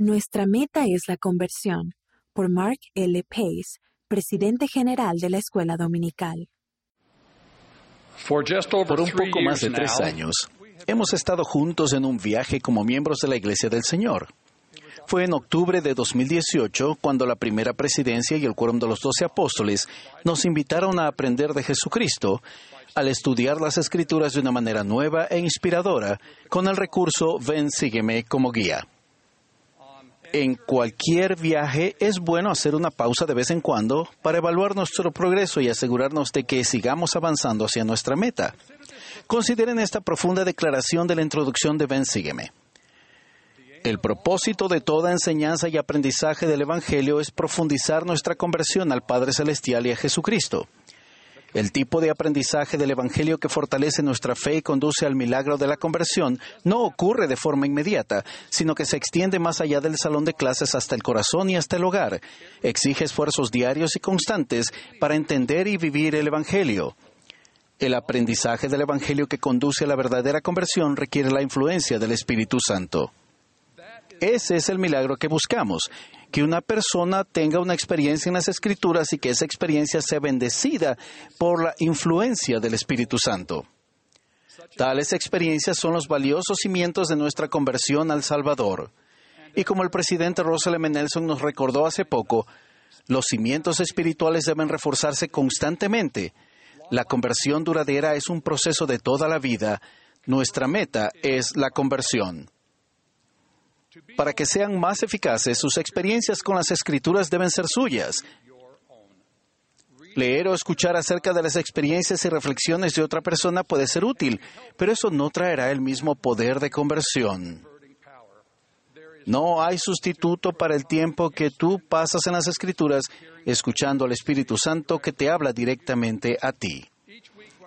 Nuestra meta es la conversión, por Mark L. Pace, presidente general de la Escuela Dominical. Por un poco más de tres años, hemos estado juntos en un viaje como miembros de la Iglesia del Señor. Fue en octubre de 2018 cuando la primera presidencia y el quórum de los doce apóstoles nos invitaron a aprender de Jesucristo al estudiar las Escrituras de una manera nueva e inspiradora con el recurso Ven, sígueme como guía. En cualquier viaje es bueno hacer una pausa de vez en cuando para evaluar nuestro progreso y asegurarnos de que sigamos avanzando hacia nuestra meta. Consideren esta profunda declaración de la introducción de Ven Sígueme. El propósito de toda enseñanza y aprendizaje del Evangelio es profundizar nuestra conversión al Padre Celestial y a Jesucristo. El tipo de aprendizaje del Evangelio que fortalece nuestra fe y conduce al milagro de la conversión no ocurre de forma inmediata, sino que se extiende más allá del salón de clases hasta el corazón y hasta el hogar. Exige esfuerzos diarios y constantes para entender y vivir el Evangelio. El aprendizaje del Evangelio que conduce a la verdadera conversión requiere la influencia del Espíritu Santo. Ese es el milagro que buscamos, que una persona tenga una experiencia en las Escrituras y que esa experiencia sea bendecida por la influencia del Espíritu Santo. Tales experiencias son los valiosos cimientos de nuestra conversión al Salvador. Y como el presidente Russell M. Nelson nos recordó hace poco, los cimientos espirituales deben reforzarse constantemente. La conversión duradera es un proceso de toda la vida. Nuestra meta es la conversión. Para que sean más eficaces, sus experiencias con las escrituras deben ser suyas. Leer o escuchar acerca de las experiencias y reflexiones de otra persona puede ser útil, pero eso no traerá el mismo poder de conversión. No hay sustituto para el tiempo que tú pasas en las escrituras escuchando al Espíritu Santo que te habla directamente a ti.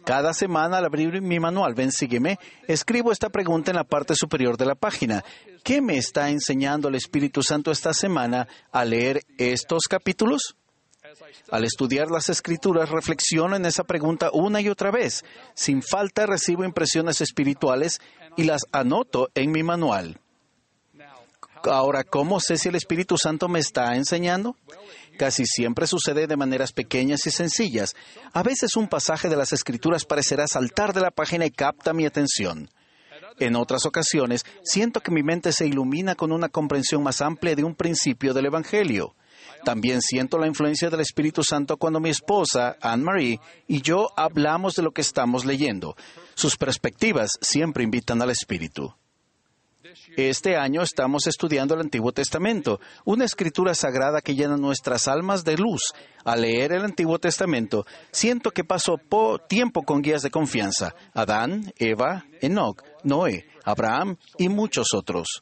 Cada semana al abrir mi manual Ven Sígueme, escribo esta pregunta en la parte superior de la página. ¿Qué me está enseñando el Espíritu Santo esta semana al leer estos capítulos? Al estudiar las escrituras, reflexiono en esa pregunta una y otra vez. Sin falta recibo impresiones espirituales y las anoto en mi manual. Ahora, ¿cómo sé si el Espíritu Santo me está enseñando? Casi siempre sucede de maneras pequeñas y sencillas. A veces un pasaje de las Escrituras parecerá saltar de la página y capta mi atención. En otras ocasiones, siento que mi mente se ilumina con una comprensión más amplia de un principio del Evangelio. También siento la influencia del Espíritu Santo cuando mi esposa, Anne-Marie, y yo hablamos de lo que estamos leyendo. Sus perspectivas siempre invitan al Espíritu. Este año estamos estudiando el Antiguo Testamento, una escritura sagrada que llena nuestras almas de luz. Al leer el Antiguo Testamento, siento que paso tiempo con guías de confianza, Adán, Eva, Enoch, Noé, Abraham y muchos otros.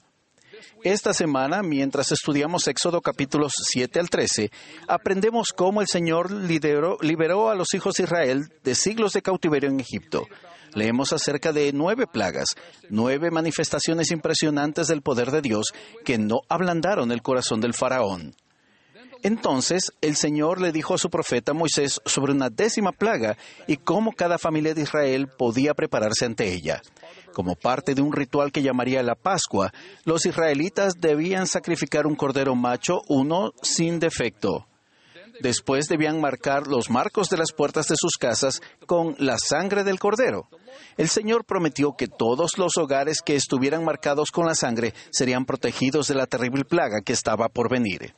Esta semana, mientras estudiamos Éxodo capítulos 7 al 13, aprendemos cómo el Señor liberó a los hijos de Israel de siglos de cautiverio en Egipto. Leemos acerca de nueve plagas, nueve manifestaciones impresionantes del poder de Dios que no ablandaron el corazón del faraón. Entonces el Señor le dijo a su profeta Moisés sobre una décima plaga y cómo cada familia de Israel podía prepararse ante ella. Como parte de un ritual que llamaría la Pascua, los israelitas debían sacrificar un cordero macho, uno sin defecto. Después debían marcar los marcos de las puertas de sus casas con la sangre del cordero. El Señor prometió que todos los hogares que estuvieran marcados con la sangre serían protegidos de la terrible plaga que estaba por venir.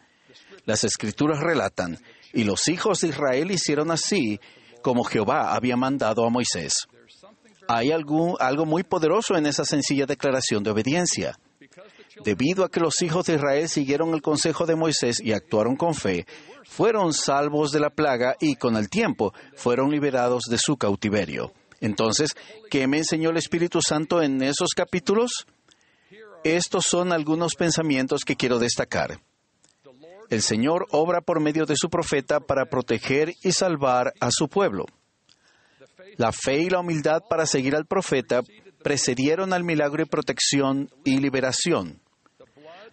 Las escrituras relatan, y los hijos de Israel hicieron así como Jehová había mandado a Moisés. Hay algo, algo muy poderoso en esa sencilla declaración de obediencia. Debido a que los hijos de Israel siguieron el consejo de Moisés y actuaron con fe, fueron salvos de la plaga y con el tiempo fueron liberados de su cautiverio. Entonces, ¿qué me enseñó el Espíritu Santo en esos capítulos? Estos son algunos pensamientos que quiero destacar. El Señor obra por medio de su profeta para proteger y salvar a su pueblo. La fe y la humildad para seguir al profeta precedieron al milagro y protección y liberación.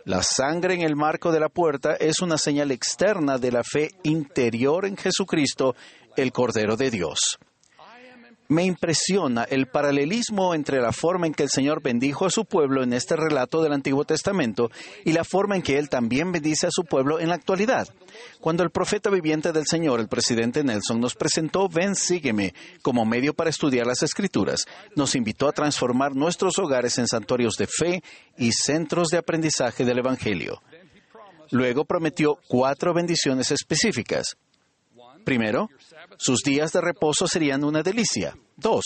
La sangre en el marco de la puerta es una señal externa de la fe interior en Jesucristo, el Cordero de Dios. Me impresiona el paralelismo entre la forma en que el Señor bendijo a su pueblo en este relato del Antiguo Testamento y la forma en que Él también bendice a su pueblo en la actualidad. Cuando el profeta viviente del Señor, el presidente Nelson, nos presentó Ven, sígueme como medio para estudiar las Escrituras, nos invitó a transformar nuestros hogares en santuarios de fe y centros de aprendizaje del Evangelio. Luego prometió cuatro bendiciones específicas. Primero, sus días de reposo serían una delicia. Dos,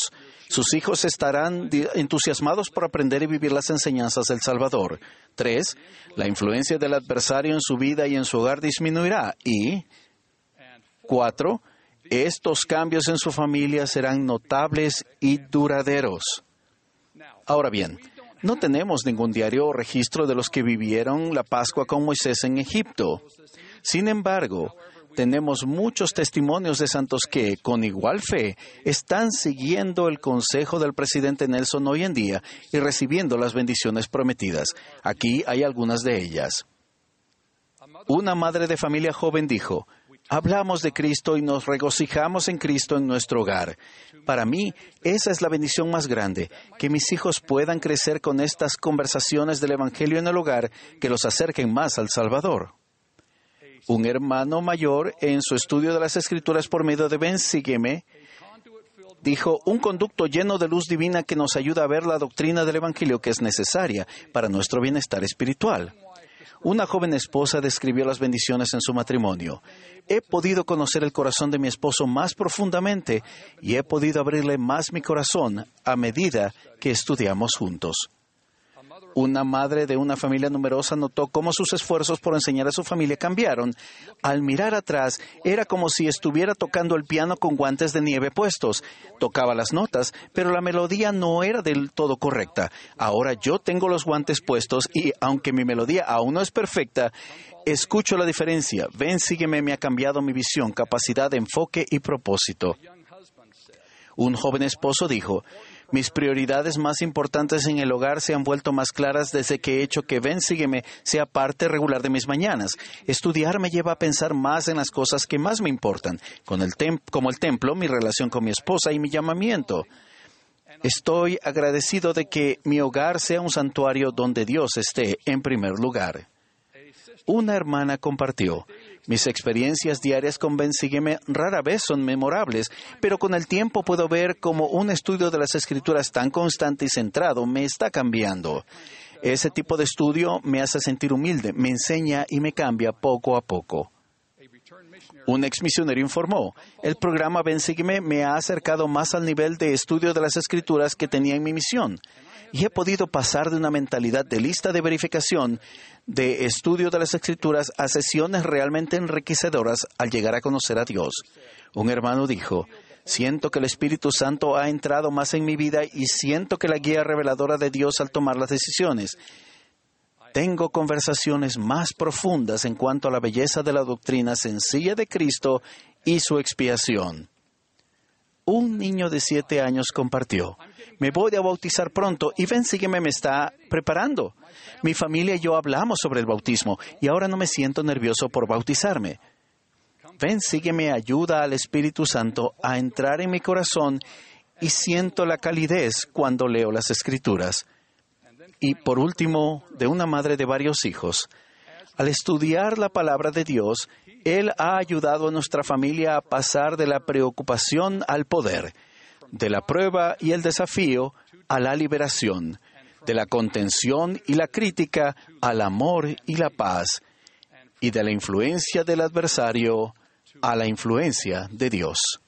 sus hijos estarán entusiasmados por aprender y vivir las enseñanzas del Salvador. Tres, la influencia del adversario en su vida y en su hogar disminuirá. Y cuatro, estos cambios en su familia serán notables y duraderos. Ahora bien, no tenemos ningún diario o registro de los que vivieron la Pascua con Moisés en Egipto. Sin embargo, tenemos muchos testimonios de santos que, con igual fe, están siguiendo el consejo del presidente Nelson hoy en día y recibiendo las bendiciones prometidas. Aquí hay algunas de ellas. Una madre de familia joven dijo, Hablamos de Cristo y nos regocijamos en Cristo en nuestro hogar. Para mí, esa es la bendición más grande, que mis hijos puedan crecer con estas conversaciones del Evangelio en el hogar que los acerquen más al Salvador un hermano mayor, en su estudio de las Escrituras por medio de Ben Sígueme, dijo, un conducto lleno de luz divina que nos ayuda a ver la doctrina del Evangelio que es necesaria para nuestro bienestar espiritual. Una joven esposa describió las bendiciones en su matrimonio. He podido conocer el corazón de mi esposo más profundamente y he podido abrirle más mi corazón a medida que estudiamos juntos. Una madre de una familia numerosa notó cómo sus esfuerzos por enseñar a su familia cambiaron. Al mirar atrás, era como si estuviera tocando el piano con guantes de nieve puestos. Tocaba las notas, pero la melodía no era del todo correcta. Ahora yo tengo los guantes puestos y, aunque mi melodía aún no es perfecta, escucho la diferencia. Ven, sígueme, me ha cambiado mi visión, capacidad enfoque y propósito. Un joven esposo dijo, mis prioridades más importantes en el hogar se han vuelto más claras desde que he hecho que Ven Sígueme sea parte regular de mis mañanas. Estudiar me lleva a pensar más en las cosas que más me importan, como el templo, mi relación con mi esposa y mi llamamiento. Estoy agradecido de que mi hogar sea un santuario donde Dios esté en primer lugar. Una hermana compartió, mis experiencias diarias con Ben rara vez son memorables, pero con el tiempo puedo ver cómo un estudio de las escrituras tan constante y centrado me está cambiando. Ese tipo de estudio me hace sentir humilde, me enseña y me cambia poco a poco. Un ex misionero informó, el programa Ben me ha acercado más al nivel de estudio de las escrituras que tenía en mi misión y he podido pasar de una mentalidad de lista de verificación de estudio de las escrituras a sesiones realmente enriquecedoras al llegar a conocer a Dios. Un hermano dijo, siento que el Espíritu Santo ha entrado más en mi vida y siento que la guía reveladora de Dios al tomar las decisiones. Tengo conversaciones más profundas en cuanto a la belleza de la doctrina sencilla de Cristo y su expiación. Un niño de siete años compartió, me voy a bautizar pronto y ven, sígueme, me está preparando. Mi familia y yo hablamos sobre el bautismo y ahora no me siento nervioso por bautizarme. Ven, sígueme, ayuda al Espíritu Santo a entrar en mi corazón y siento la calidez cuando leo las Escrituras. Y por último, de una madre de varios hijos, al estudiar la palabra de Dios, Él ha ayudado a nuestra familia a pasar de la preocupación al poder de la prueba y el desafío a la liberación, de la contención y la crítica al amor y la paz, y de la influencia del adversario a la influencia de Dios.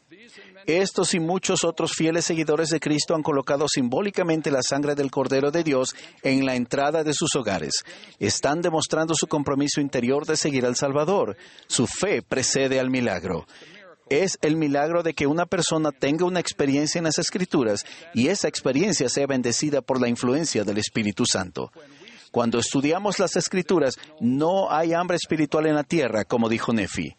Estos y muchos otros fieles seguidores de Cristo han colocado simbólicamente la sangre del Cordero de Dios en la entrada de sus hogares. Están demostrando su compromiso interior de seguir al Salvador. Su fe precede al milagro es el milagro de que una persona tenga una experiencia en las Escrituras y esa experiencia sea bendecida por la influencia del Espíritu Santo. Cuando estudiamos las Escrituras, no hay hambre espiritual en la tierra, como dijo Nefi.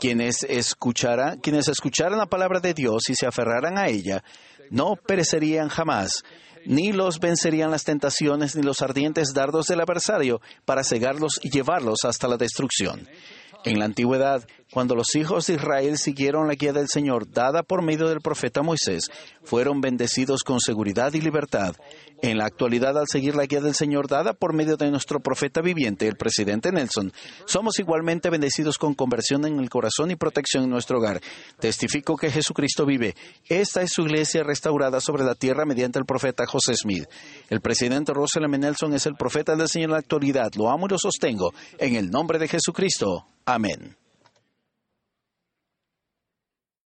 Quienes, escucharan, quienes escucharan la palabra de Dios y se aferraran a ella, no perecerían jamás, ni los vencerían las tentaciones ni los ardientes dardos del adversario para cegarlos y llevarlos hasta la destrucción. En la antigüedad, Cuando los hijos de Israel siguieron la guía del Señor dada por medio del profeta Moisés, fueron bendecidos con seguridad y libertad. En la actualidad, al seguir la guía del Señor dada por medio de nuestro profeta viviente, el presidente Nelson, somos igualmente bendecidos con conversión en el corazón y protección en nuestro hogar. Testifico que Jesucristo vive. Esta es su iglesia restaurada sobre la tierra mediante el profeta José Smith. El presidente Russell M. Nelson es el profeta del Señor en la actualidad. Lo amo y lo sostengo. En el nombre de Jesucristo. Amén.